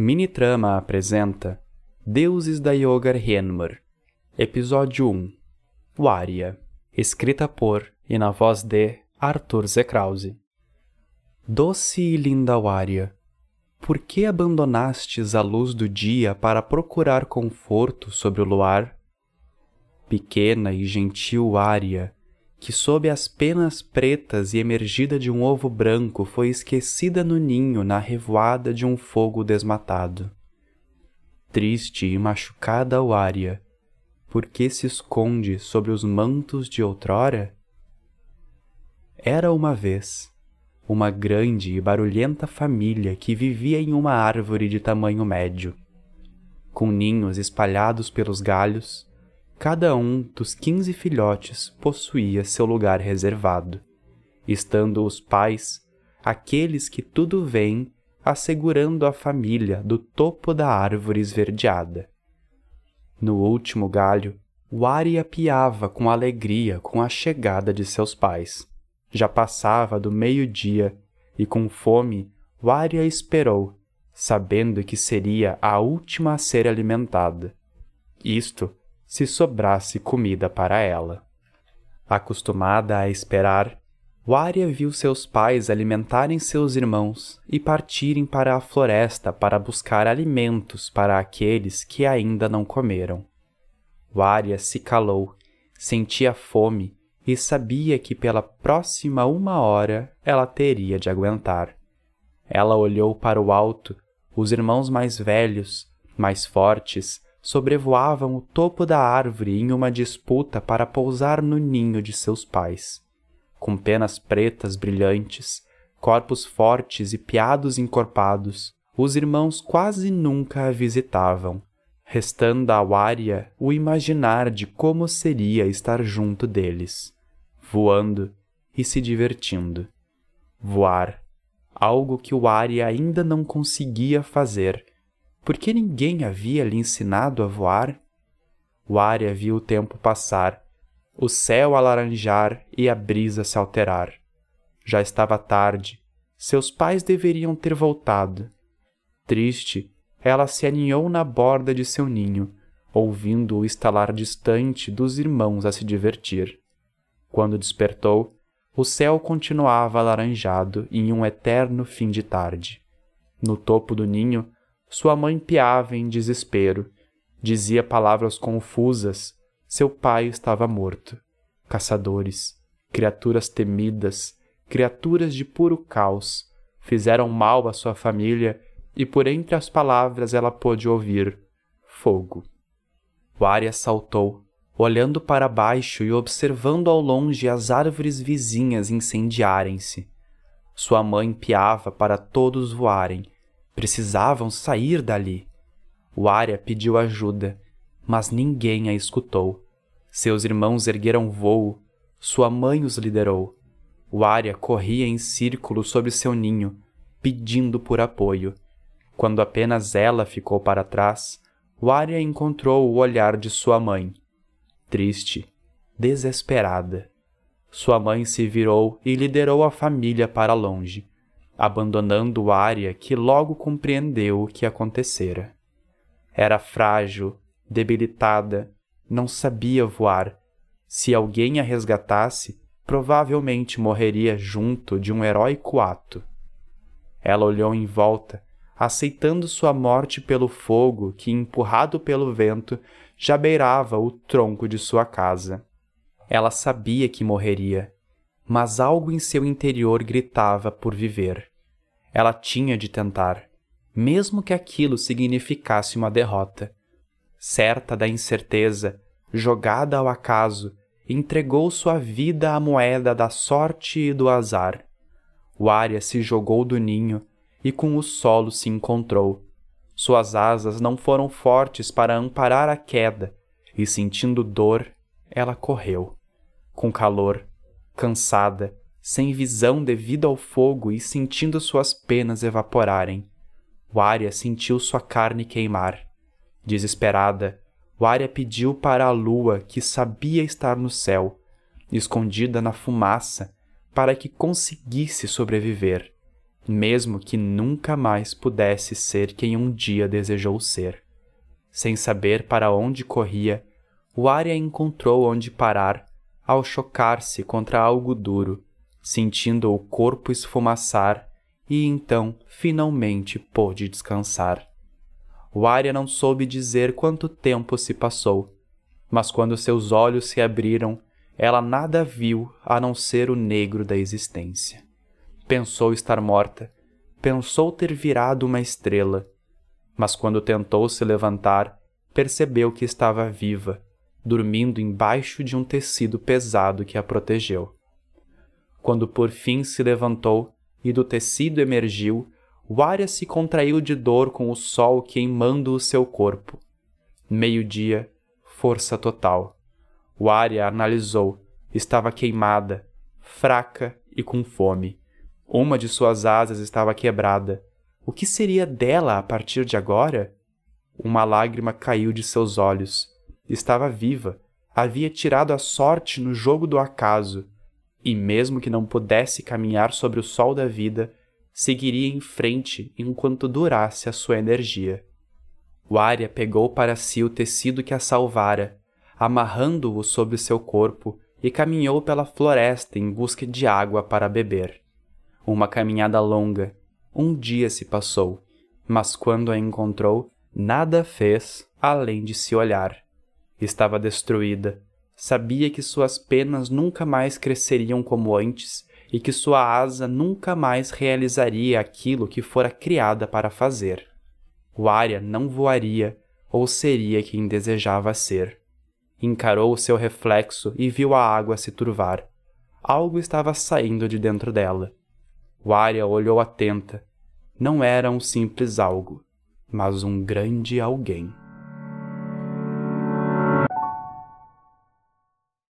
Minitrama apresenta Deuses da Yogar Henmar, Episódio 1 Waria, escrita por e na voz de Arthur Z. Krause. Doce e linda Waria, por que abandonastes a luz do dia para procurar conforto sobre o luar? Pequena e gentil Waria, que sob as penas pretas e emergida de um ovo branco foi esquecida no ninho na revoada de um fogo desmatado. Triste e machucada o área, por que se esconde sobre os mantos de outrora? Era uma vez uma grande e barulhenta família que vivia em uma árvore de tamanho médio, com ninhos espalhados pelos galhos Cada um dos quinze filhotes possuía seu lugar reservado, estando os pais, aqueles que tudo veem, assegurando a família do topo da árvore esverdeada. No último galho, o Ari apiava com alegria com a chegada de seus pais. Já passava do meio-dia e com fome, o Ari esperou, sabendo que seria a última a ser alimentada. Isto se sobrasse comida para ela. Acostumada a esperar, Waria viu seus pais alimentarem seus irmãos e partirem para a floresta para buscar alimentos para aqueles que ainda não comeram. Waria se calou, sentia fome e sabia que pela próxima uma hora ela teria de aguentar. Ela olhou para o alto, os irmãos mais velhos, mais fortes, sobrevoavam o topo da árvore em uma disputa para pousar no ninho de seus pais. Com penas pretas brilhantes, corpos fortes e piados encorpados, os irmãos quase nunca a visitavam, restando a Waria o imaginar de como seria estar junto deles, voando e se divertindo. Voar, algo que o Arya ainda não conseguia fazer, porque ninguém havia lhe ensinado a voar? O Aria viu o tempo passar, o céu alaranjar e a brisa se alterar. Já estava tarde, seus pais deveriam ter voltado. Triste, ela se aninhou na borda de seu ninho, ouvindo o estalar distante dos irmãos a se divertir. Quando despertou, o céu continuava alaranjado em um eterno fim de tarde. No topo do ninho, sua mãe piava em desespero, dizia palavras confusas. Seu pai estava morto. Caçadores, criaturas temidas, criaturas de puro caos, fizeram mal à sua família e por entre as palavras ela pôde ouvir fogo. O Arya saltou, olhando para baixo e observando ao longe as árvores vizinhas incendiarem-se. Sua mãe piava para todos voarem, Precisavam sair dali. O Arya pediu ajuda, mas ninguém a escutou. Seus irmãos ergueram voo, sua mãe os liderou. O Arya corria em círculo sobre seu ninho, pedindo por apoio. Quando apenas ela ficou para trás, o Arya encontrou o olhar de sua mãe. Triste, desesperada. Sua mãe se virou e liderou a família para longe abandonando Arya que logo compreendeu o que acontecera. Era frágil, debilitada, não sabia voar. Se alguém a resgatasse, provavelmente morreria junto de um heróico ato. Ela olhou em volta, aceitando sua morte pelo fogo que, empurrado pelo vento, já beirava o tronco de sua casa. Ela sabia que morreria, mas algo em seu interior gritava por viver. Ela tinha de tentar, mesmo que aquilo significasse uma derrota. Certa da incerteza, jogada ao acaso, entregou sua vida à moeda da sorte e do azar. O Ária se jogou do ninho e com o solo se encontrou. Suas asas não foram fortes para amparar a queda, e sentindo dor, ela correu. Com calor, cansada, sem visão devido ao fogo e sentindo suas penas evaporarem. Waria sentiu sua carne queimar. Desesperada, Waria pediu para a lua que sabia estar no céu, escondida na fumaça, para que conseguisse sobreviver. mesmo que nunca mais pudesse ser quem um dia desejou ser. Sem saber para onde corria, o Arya encontrou onde parar ao chocar-se contra algo duro, sentindo o corpo esfumaçar, e então finalmente pôde descansar. O Arya não soube dizer quanto tempo se passou, mas quando seus olhos se abriram, ela nada viu a não ser o negro da existência. Pensou estar morta, pensou ter virado uma estrela, mas quando tentou se levantar, percebeu que estava viva, dormindo embaixo de um tecido pesado que a protegeu. Quando por fim se levantou e do tecido emergiu, Waria se contraiu de dor com o sol queimando o seu corpo. Meio-dia, força total. Waria analisou. Estava queimada, fraca e com fome. Uma de suas asas estava quebrada. O que seria dela a partir de agora? Uma lágrima caiu de seus olhos. Estava viva. Havia tirado a sorte no jogo do acaso. E mesmo que não pudesse caminhar sobre o sol da vida, seguiria em frente enquanto durasse a sua energia. Waria pegou para si o tecido que a salvara, amarrando-o sobre seu corpo, e caminhou pela floresta em busca de água para beber. Uma caminhada longa. Um dia se passou, mas quando a encontrou, nada fez além de se olhar. Estava destruída. Sabia que suas penas nunca mais cresceriam como antes e que sua asa nunca mais realizaria aquilo que fora criada para fazer. O Arya não voaria ou seria quem desejava ser. Encarou o seu reflexo e viu a água se turvar. Algo estava saindo de dentro dela. Waria olhou atenta. Não era um simples algo, mas um grande alguém.